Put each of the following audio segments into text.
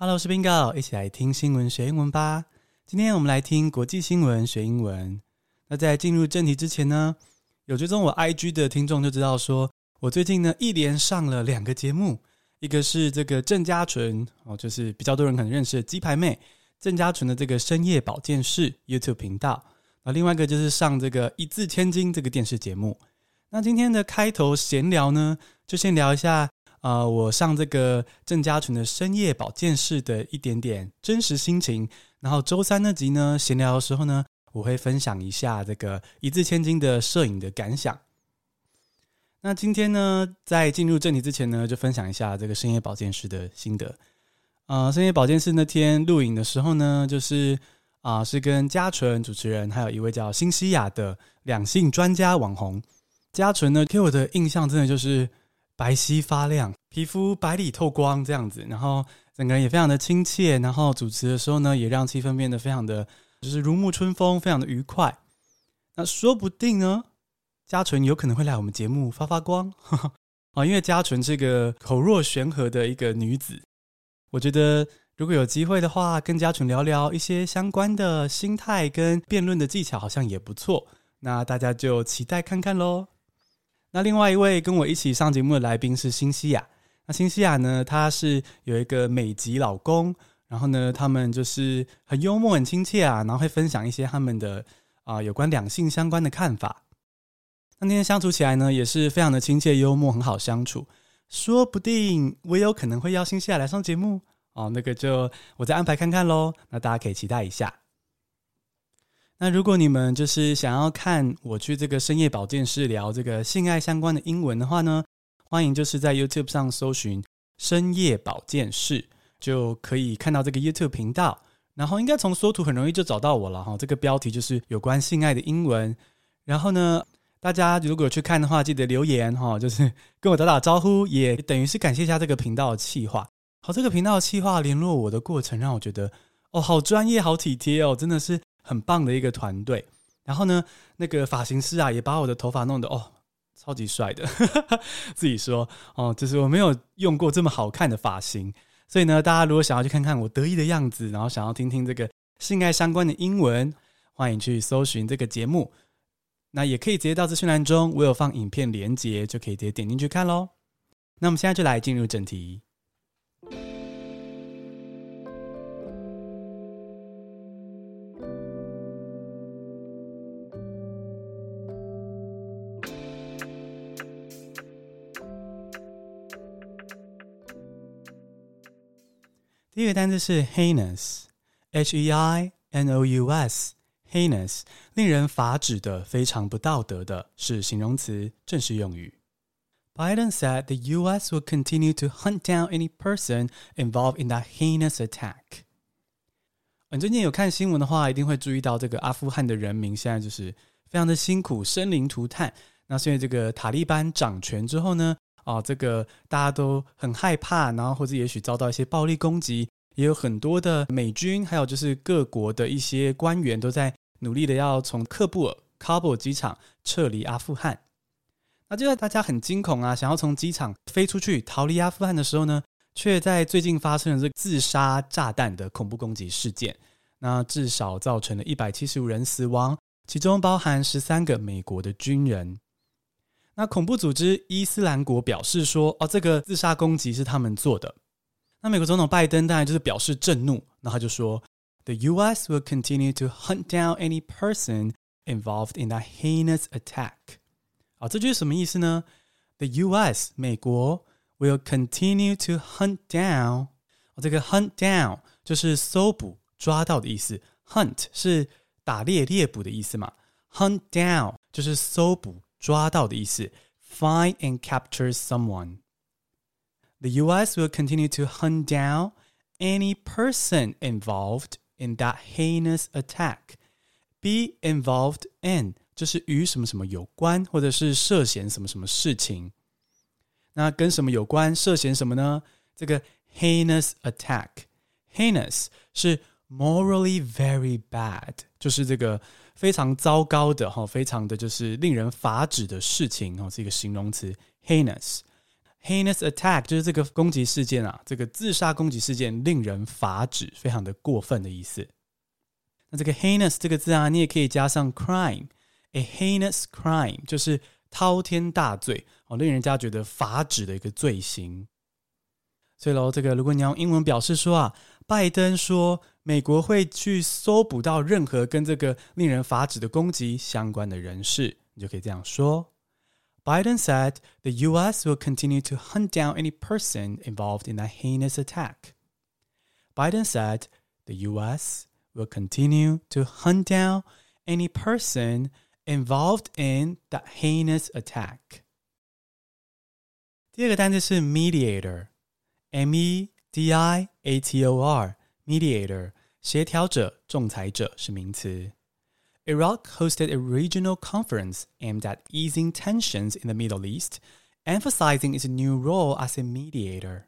Hello，我是 Bingo，一起来听新闻学英文吧。今天我们来听国际新闻学英文。那在进入正题之前呢，有追踪我 IG 的听众就知道说，我最近呢一连上了两个节目，一个是这个郑家纯哦，就是比较多人可能认识的鸡排妹郑家纯的这个深夜保健室 YouTube 频道。那另外一个就是上这个一字千金这个电视节目。那今天的开头闲聊呢，就先聊一下。啊、我上这个郑家纯的深夜保健室的一点点真实心情。然后周三那集呢，闲聊的时候呢，我会分享一下这个一字千金的摄影的感想。那今天呢，在进入正题之前呢，就分享一下这个深夜保健室的心得。啊、深夜保健室那天录影的时候呢，就是啊、是跟嘉纯主持人，还有一位叫新西亚的两性专家网红。嘉纯呢，给我的印象真的就是。白皙发亮，皮肤白里透光这样子，然后整个人也非常的亲切，然后主持的时候呢，也让气氛变得非常的，就是如沐春风，非常的愉快。那说不定呢，嘉纯有可能会来我们节目发发光，啊，因为嘉纯这个口若悬河的一个女子，我觉得如果有机会的话，跟嘉纯聊聊一些相关的心态跟辩论的技巧，好像也不错。那大家就期待看看喽。那另外一位跟我一起上节目的来宾是新西亚。那新西亚呢，她是有一个美籍老公，然后呢，他们就是很幽默、很亲切啊，然后会分享一些他们的啊、有关两性相关的看法。那那天相处起来呢，也是非常的亲切、幽默，很好相处。说不定我有可能会邀新西亚来上节目哦，那个就我再安排看看喽。那大家可以期待一下。那如果你们就是想要看我去这个深夜保健室聊这个性爱相关的英文的话呢，欢迎就是在 YouTube 上搜寻深夜保健室，就可以看到这个 YouTube 频道。然后应该从搜图很容易就找到我了哈。这个标题就是有关性爱的英文。然后呢，大家如果去看的话，记得留言哈，就是跟我打打招呼，也等于是感谢一下这个频道的企划。好，这个频道的企划联络我的过程让我觉得哦，好专业，好体贴哦，真的是。很棒的一个团队，然后呢，那个发型师啊，也把我的头发弄得哦，超级帅的，自己说哦，就是我没有用过这么好看的发型，所以呢，大家如果想要去看看我得意的样子，然后想要听听这个性爱相关的英文，欢迎去搜寻这个节目，那也可以直接到资讯栏中，我有放影片连接，就可以直接点进去看喽。那我们现在就来进入正题。第一个单词是 heinous，H-E-I-N-O-U-S，heinous，令人发指的、非常不道德的，是形容词，正式用语。Biden said the U.S. will continue to hunt down any person involved in that heinous attack。你最近有看新闻的话，一定会注意到这个阿富汗的人民现在就是非常的辛苦，生灵涂炭。那现在这个塔利班掌权之后呢？啊，这个大家都很害怕，然后或者也许遭到一些暴力攻击，也有很多的美军，还有就是各国的一些官员都在努力的要从喀布尔 （Kabul） 机场撤离阿富汗。那就在大家很惊恐啊，想要从机场飞出去逃离阿富汗的时候呢，却在最近发生了这个自杀炸弹的恐怖攻击事件，那至少造成了一百七十五人死亡，其中包含十三个美国的军人。那恐怖组织伊斯兰国表示说：“哦，这个自杀攻击是他们做的。”那美国总统拜登当然就是表示震怒，那他就说：“The U.S. will continue to hunt down any person involved in that heinous attack。”啊，这句是什么意思呢？“The U.S. 美国 will continue to hunt down。”哦，这个 “hunt down” 就是搜捕、抓到的意思。“Hunt” 是打猎、猎捕的意思嘛？“Hunt down” 就是搜捕。抓到的意思，find and capture someone. The U.S. will continue to hunt down any person involved in that heinous attack. Be involved in 就是与什么什么有关，或者是涉嫌什么什么事情。那跟什么有关？涉嫌什么呢？这个 heinous attack，heinous 是 morally very bad， 就是这个。非常糟糕的哈，非常的就是令人发指的事情哈，是一个形容词，heinous。heinous attack 就是这个攻击事件啊，这个自杀攻击事件令人发指，非常的过分的意思。那这个 heinous 这个字啊，你也可以加上 crime，a heinous crime 就是滔天大罪哦，令人家觉得发指的一个罪行。所以喽，这个如果你用英文表示说啊，拜登说美国会去搜捕到任何跟这个令人发指的攻击相关的人士，你就可以这样说。Biden said the U.S. will continue to hunt down any person involved in a heinous attack. Biden said the U.S. will continue to hunt down any person involved in the heinous attack. 第二个单词是 mediator，M-E-D-I-A-T-O-R，mediator，协调者、仲裁者是名词。Iraq hosted a regional conference aimed at easing tensions in the Middle East, emphasizing its new role as a mediator.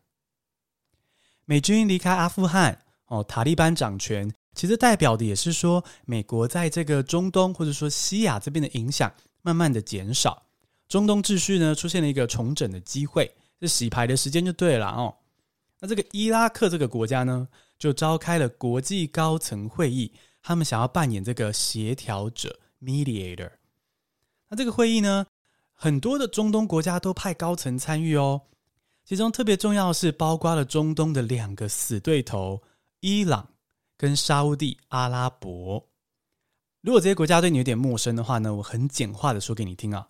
美军离开阿富汗，哦，塔利班掌权，其实代表的也是说，美国在这个中东或者说西亚这边的影响慢慢的减少，中东秩序呢出现了一个重整的机会，这洗牌的时间就对了哦。那这个伊拉克这个国家呢，就召开了国际高层会议。他们想要扮演这个协调者 （mediator）。那这个会议呢，很多的中东国家都派高层参与哦。其中特别重要的是，包括了中东的两个死对头——伊朗跟沙乌地阿拉伯。如果这些国家对你有点陌生的话呢，我很简化的说给你听啊。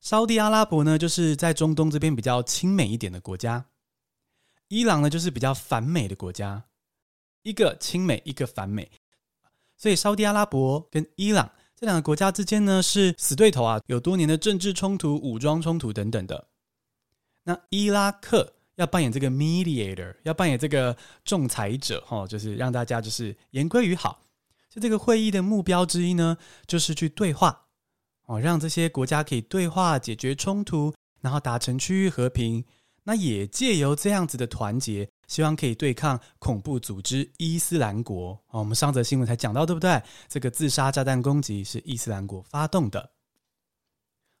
沙乌地阿拉伯呢，就是在中东这边比较亲美一点的国家；伊朗呢，就是比较反美的国家。一个亲美，一个反美。所以，沙特阿拉伯跟伊朗这两个国家之间呢，是死对头啊，有多年的政治冲突、武装冲突等等的。那伊拉克要扮演这个 mediator，要扮演这个仲裁者，哈，就是让大家就是言归于好。就这个会议的目标之一呢，就是去对话，哦，让这些国家可以对话解决冲突，然后达成区域和平。那也借由这样子的团结。希望可以对抗恐怖组织伊斯兰国哦，我们上则新闻才讲到，对不对？这个自杀炸弹攻击是伊斯兰国发动的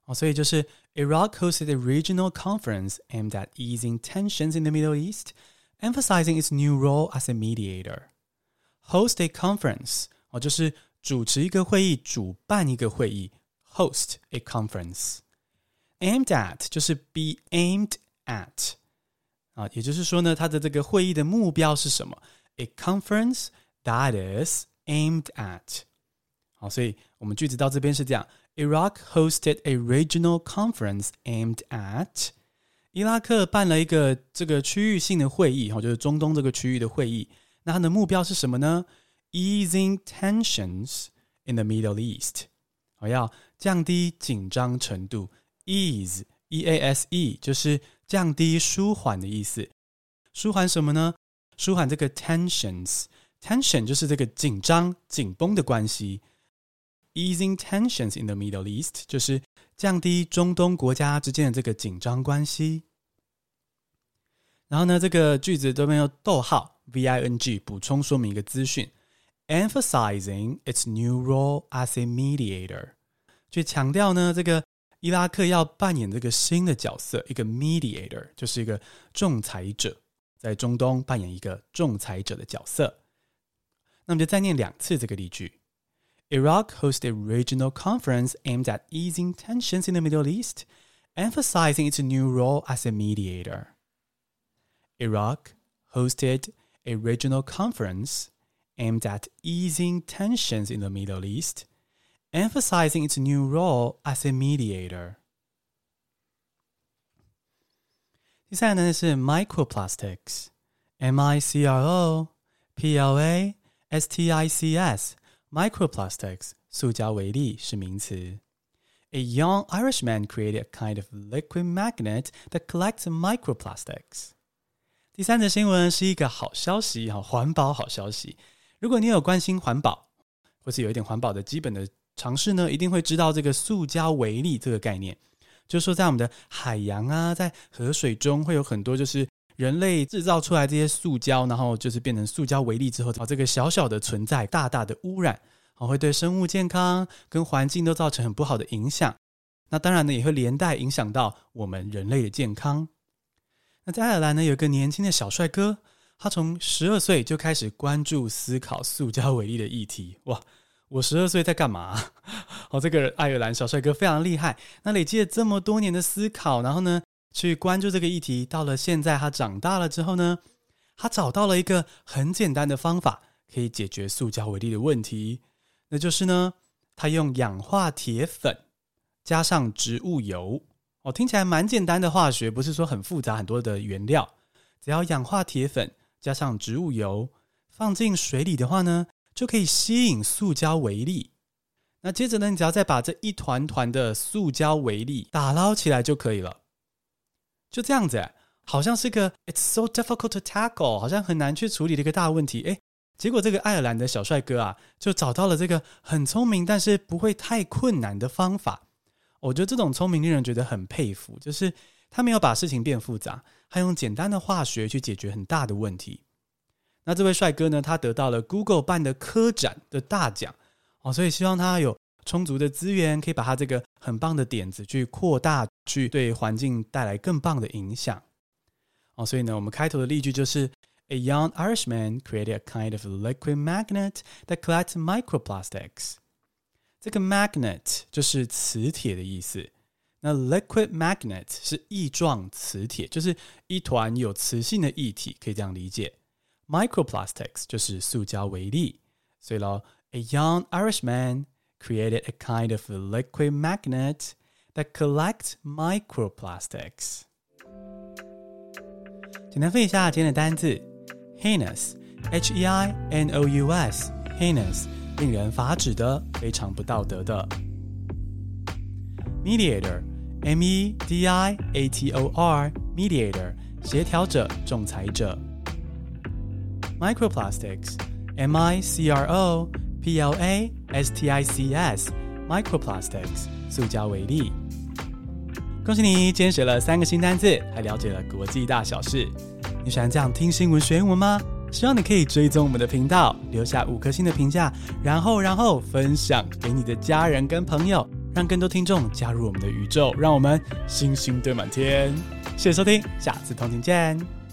哦，所以就是 Iraq hosted a regional conference aimed at easing tensions in the Middle East, emphasizing its new role as a mediator. Host a conference 哦，就是主持一个会议，主办一个会议，host a conference. Aimed at 就是 be aimed at。啊，也就是说呢，它的这个会议的目标是什么？A conference that is aimed at。好，所以我们句子到这边是这样：Iraq hosted a regional conference aimed at。伊拉克办了一个这个区域性的会议，哈，就是中东这个区域的会议。那它的目标是什么呢？Easing tensions in the Middle East。我要降低紧张程度 E A S E 就是。降低、舒缓的意思，舒缓什么呢？舒缓这个 tensions，tension 就是这个紧张、紧绷的关系。Easing tensions in the Middle East 就是降低中东国家之间的这个紧张关系。然后呢，这个句子都没有逗号，V-I-N-G 补充说明一个资讯，emphasizing its new role as a mediator，去强调呢这个。伊拉克要扮演这个新的角色，一个 mediator，就是一个仲裁者，在中东扮演一个仲裁者的角色。那么就再念两次这个例句：Iraq hosted a regional conference aimed at easing tensions in the Middle East, emphasizing its new role as a mediator. Iraq hosted a regional conference aimed at easing tensions in the Middle East. Emphasizing its new role as a mediator。第三个呢是 microplastics，M I C R O P L A S T I C S，microplastics，塑胶微粒是名词。A young Irishman created a kind of liquid magnet that collects microplastics。第三则新闻是一个好消息，哈，环保好消息。如果你有关心环保，或是有一点环保的基本的。 尝试呢，一定会知道这个塑胶微粒这个概念，就是说在我们的海洋啊，在河水中会有很多就是人类制造出来这些塑胶，然后就是变成塑胶微粒之后，啊，这个小小的存在大大的污染，啊，会对生物健康跟环境都造成很不好的影响。那当然呢，也会连带影响到我们人类的健康。那在爱尔兰呢，有一个年轻的小帅哥，他从十二岁就开始关注思考塑胶微粒的议题。哇，我十二岁在干嘛？哦，这个爱尔兰小帅哥非常厉害。那累积了这么多年的思考，然后呢，去关注这个议题，到了现在他长大了之后呢，他找到了一个很简单的方法，可以解决塑胶为例的问题。那就是呢，他用氧化铁粉加上植物油。哦，听起来蛮简单的化学，不是说很复杂很多的原料，只要氧化铁粉加上植物油，放进水里的话呢，就可以吸引塑胶微粒。那接着呢，你只要再把这一团团的塑胶微粒打捞起来就可以了。就这样子，好像是个 It's so difficult to tackle，好像很难去处理的一个大问题。诶，结果这个爱尔兰的小帅哥啊，就找到了这个很聪明但是不会太困难的方法。我觉得这种聪明令人觉得很佩服，就是他没有把事情变复杂，他用简单的化学去解决很大的问题。那这位帅哥呢，他得到了 Google 办的科展的大奖哦，所以希望他有充足的资源，可以把他这个很棒的点子去扩大，去对环境带来更棒的影响哦。所以呢，我们开头的例句就是：A young Irishman created a kind of liquid magnet that collects microplastics. 这个 magnet 就是磁铁的意思，那 liquid magnet 是液状磁铁，就是一团有磁性的液体，可以这样理解。Microplastics 就是塑胶微粒，所以喽，A young Irishman created a kind of a liquid magnet that collects microplastics。简单背一下今天的单字：heinous，H-E-I-N-O-U-S，heinous。令人发指的，非常不道德的。mediator，M-E-D-I-A-T-O-R，mediator，协调者、仲裁者。 microplastics，M-I-C-R-O-P-L-A-S-T-I-C-S，microplastics，塑胶微粒。恭喜你，今天学了三个新单字，还了解了国际大小事。你喜欢这样听新闻学英文吗？希望你可以追踪我们的频道，留下五颗星的评价，然后然后分享给你的家人跟朋友，让更多听众加入我们的宇宙，让我们星星堆满天。谢谢收听，下次同频见。